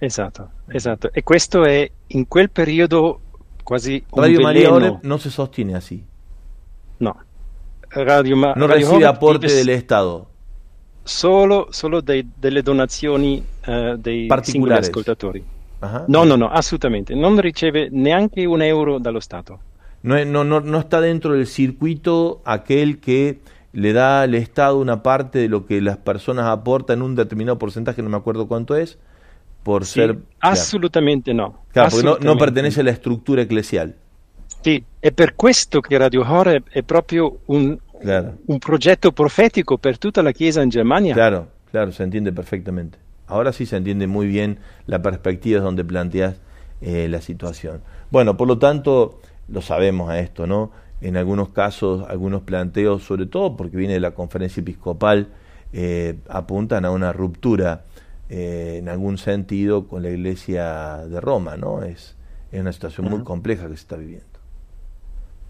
Esatto, esatto. E questo è in quel periodo quasi
Radio María. Oreb no se sostiene así.
No. Radio Ma-
no
Radio
recibe
Oreb
aporte del Estado.
Solo, solo dei, delle donazioni uh, dei singoli ascoltatori.
Ajá.
No, no, no, assolutamente. Non riceve neanche un euro dallo Stato.
No, no, no, no está dentro del circuito aquel que le da al Estado una parte de lo que las personas aportan, un determinado porcentaje, no me acuerdo cuánto es, por ser...
assolutamente no.
Claro, porque no, pertenece a la estructura eclesial.
Sì, è per questo che Radio Horeb è proprio un,
Claro.
un progetto profetico per tutta la Chiesa in Germania.
Claro, claro, se entiende perfectamente. Ahora sí se entiende muy bien la perspectiva donde planteas eh, la situación. Bueno, por lo tanto, lo sabemos a esto, ¿no? En algunos casos, algunos planteos, sobre todo porque viene de la conferencia episcopal, eh, apuntan a una ruptura eh, en algún sentido con la iglesia de Roma, ¿no? Es, es una situación muy compleja que se está viviendo.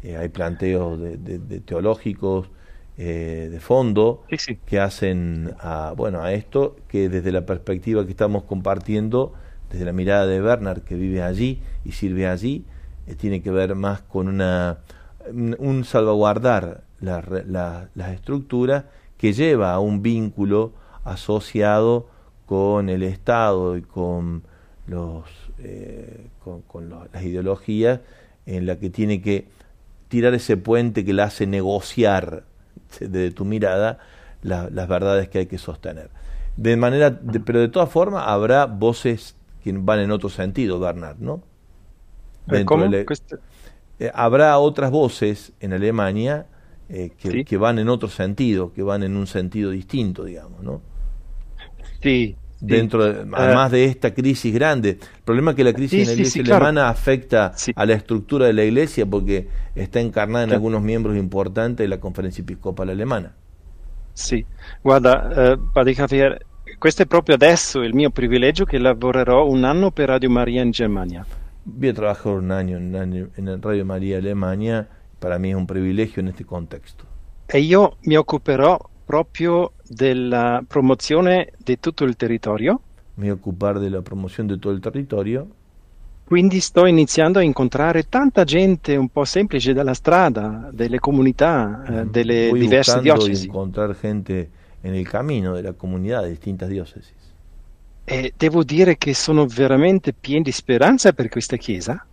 Eh, hay planteos de, teológicos de fondo que hacen a, bueno, a esto que desde la perspectiva que estamos compartiendo, desde la mirada de Bernard que vive allí y sirve allí, tiene que ver más con una un salvaguardar las estructuras que lleva a un vínculo asociado con el Estado y con, los, eh, con, las ideologías en la que tiene que tirar ese puente que le hace negociar desde tu mirada las verdades que hay que sostener. De manera, pero de todas formas habrá voces que van en otro sentido, Bernard, ¿no?
¿Cómo?
Eh, habrá otras voces en Alemania eh, que, van en otro sentido, que van en un sentido distinto, digamos, ¿no?
Sí.
Dentro, de, además de esta crisis grande. El problema es que la crisis en la iglesia alemana afecta a la estructura de la iglesia porque está encarnada en algunos miembros importantes de la conferencia episcopal alemana.
Sì, guarda, eh, Padre Javier, questo è proprio adesso il mio privilegio che lavorerò un anno per Radio Maria in Germania.
Voy a trabajar un año en, en Radio María Alemania para mí es un privilegio en este contexto.
E io mi occuperò proprio della promozione di tutto il territorio.
Mi ocupar de la promoción de todo el territorio.
Quindi sto iniziando a incontrare tanta gente un po' semplice dalla strada, delle comunità, eh, delle
Voy
diverse diocesi.
incontrar gente en el camino de la comunidad de distintas diócesis.
E devo dire che sono veramente pieni di speranza per questa chiesa.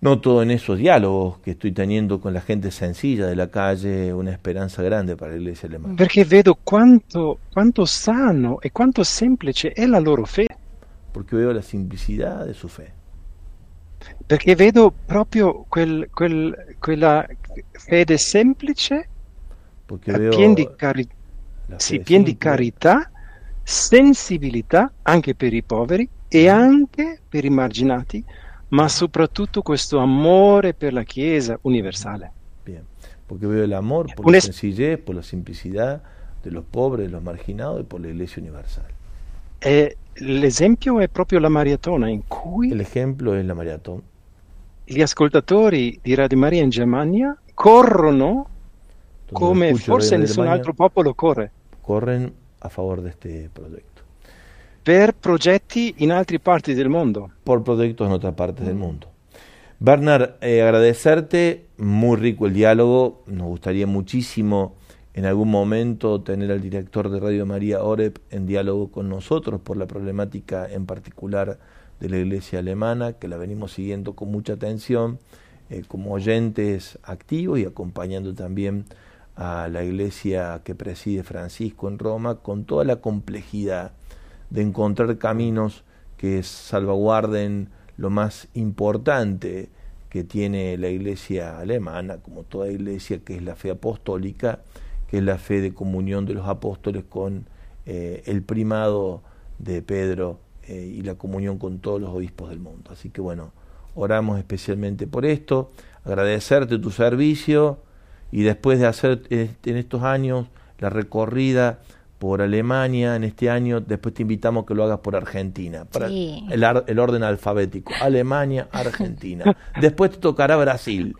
Noto en esos diálogos que estoy teniendo con la gente sencilla de la calle una esperanza grande para la iglesia alemana.
Perché vedo quanto, quanto sano e quanto semplice è la loro fede.
Porque veo la simplicidad de su fe.
Perché vedo proprio quel, quel, quella fede semplice, piena di, cari- sì, di carità, sensibilità anche per i poveri e anche per i marginati ma soprattutto questo amore per la Chiesa universale.
Bien, porque veo el amor por la sencillez, por la simplicidad de los pobres, de los marginados y por la Iglesia universal.
E l'esempio è proprio la maratona in cui
el ejemplo es la maratona.
Gli ascoltatori di Radio Maria in Germania corrono come forse nessun altro popolo corre.
Corren a favor de este proyecto.
per progetti in altre parti del mundo.
Por proyectos en otras partes del mundo. Bernard, eh, agradecerte, muy rico el diálogo, nos gustaría muchísimo en algún momento tener al director de Radio María Oreb en diálogo con nosotros por la problemática en particular de la iglesia alemana, que la venimos siguiendo con mucha atención, eh, como oyentes activos y acompañando también a la iglesia que preside Francisco en Roma con toda la complejidad de encontrar caminos que salvaguarden lo más importante que tiene la iglesia alemana, como toda iglesia, que es la fe apostólica, que es la fe de comunión de los apóstoles con eh, el primado de Pedro eh, y la comunión con todos los obispos del mundo. Así que bueno, oramos especialmente por esto, agradecerte tu servicio y después de hacer eh, en estos años la recorrida por Alemania en este año, después te invitamos que lo hagas por Argentina, para el, el, orden alfabético, Alemania, Argentina. después te tocará Brasil.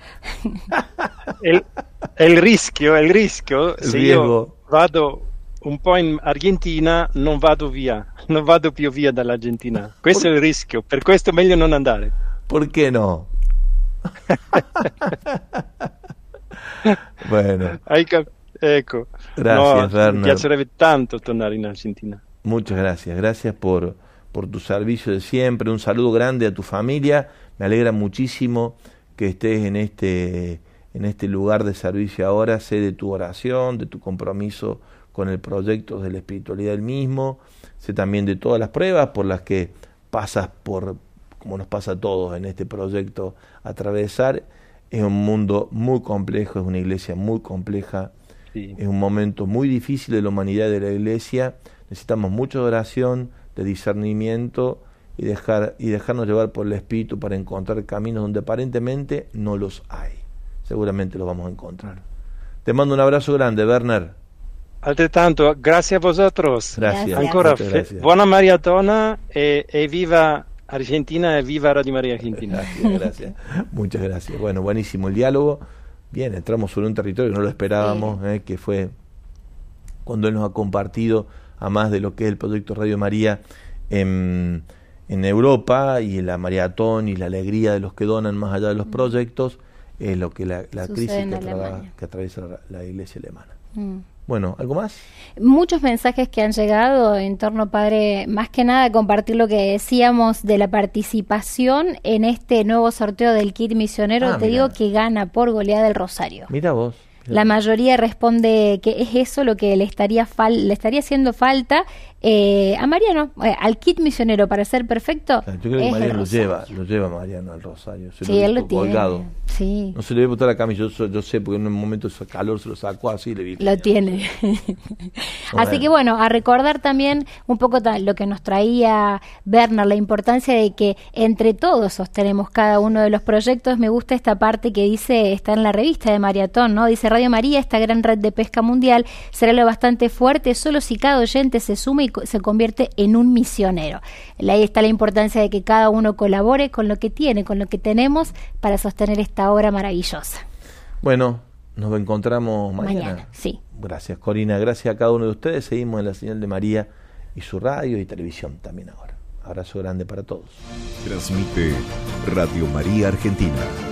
el, el rischio, el rischio, il se io vado un po' in Argentina non vado via, non vado più via dall'Argentina. Questo por... è il rischio, per questo è meglio non andare.
Perché no? bueno.
Hai capito? Eco.
Gracias, no,
tanto Argentina.
Muchas gracias. Gracias por, por tu servicio de siempre. Un saludo grande a tu familia. Me alegra muchísimo que estés en este, en este lugar de servicio ahora. Sé de tu oración, de tu compromiso con el proyecto de la espiritualidad del mismo. Sé también de todas las pruebas por las que pasas por, como nos pasa a todos en este proyecto, atravesar. Es un mundo muy complejo, es una iglesia muy compleja es un momento muy difícil de la humanidad y de la iglesia. Necesitamos mucha oración, de discernimiento y, dejar, y dejarnos llevar por el Espíritu para encontrar caminos donde aparentemente no los hay. Seguramente los vamos a encontrar. Te mando un abrazo grande, Werner.
Altrettanto, grazie a vosotros.
Gracias.
Gracias.
Ancora
gracias.
buona maratona e, e viva Argentina viva Radio María Argentina.
Gracias. Muchas gracias. Bueno, buenísimo el diálogo. Bien, entramos sobre un territorio que no lo esperábamos, eh, que fue cuando él nos ha compartido a más de lo que es el proyecto Radio María en, en Europa y la maratón y la alegría de los que donan más allá de los proyectos, es lo que la, la crisis que, atraviesa la, la iglesia alemana.
Mm.
Bueno, ¿algo más?
Muchos mensajes que han llegado en torno, padre, más que nada compartir lo que decíamos de la participación en este nuevo sorteo del kit misionero.
Ah,
Te digo que gana por goleada el Rosario.
Mira vos.
La mayoría responde que es eso lo que le estaría fal- le estaría haciendo falta eh, a Mariano, eh, al kit misionero para ser perfecto.
Claro, Yo creo que Mariano lo lleva, lo lleva Mariano al Rosario. Se
Sí,
lo
él lo tiene.
colgado.
Sí,
No se le debe botar la camisa, yo, yo sé, porque en un momento ese calor se lo sacó así y le vi.
lo tiene. Así que bueno, a recordar también un poco lo que nos traía Werner, la importancia de que entre todos sostenemos cada uno de los proyectos. Me gusta esta parte que dice, está en la revista de Maratón, ¿no? Dice Radio María, esta gran red de pesca mundial, será lo bastante fuerte solo si cada oyente se suma y se convierte en un misionero. Ahí está la importancia de que cada uno colabore con lo que tiene, con lo que tenemos para sostener esta obra maravillosa.
Bueno, nos encontramos mañana.
Mañana, sí.
Gracias, Corina. Gracias a cada uno de ustedes. Seguimos en la señal de María y su radio y televisión también ahora. Abrazo grande para todos.
Transmite Radio María Argentina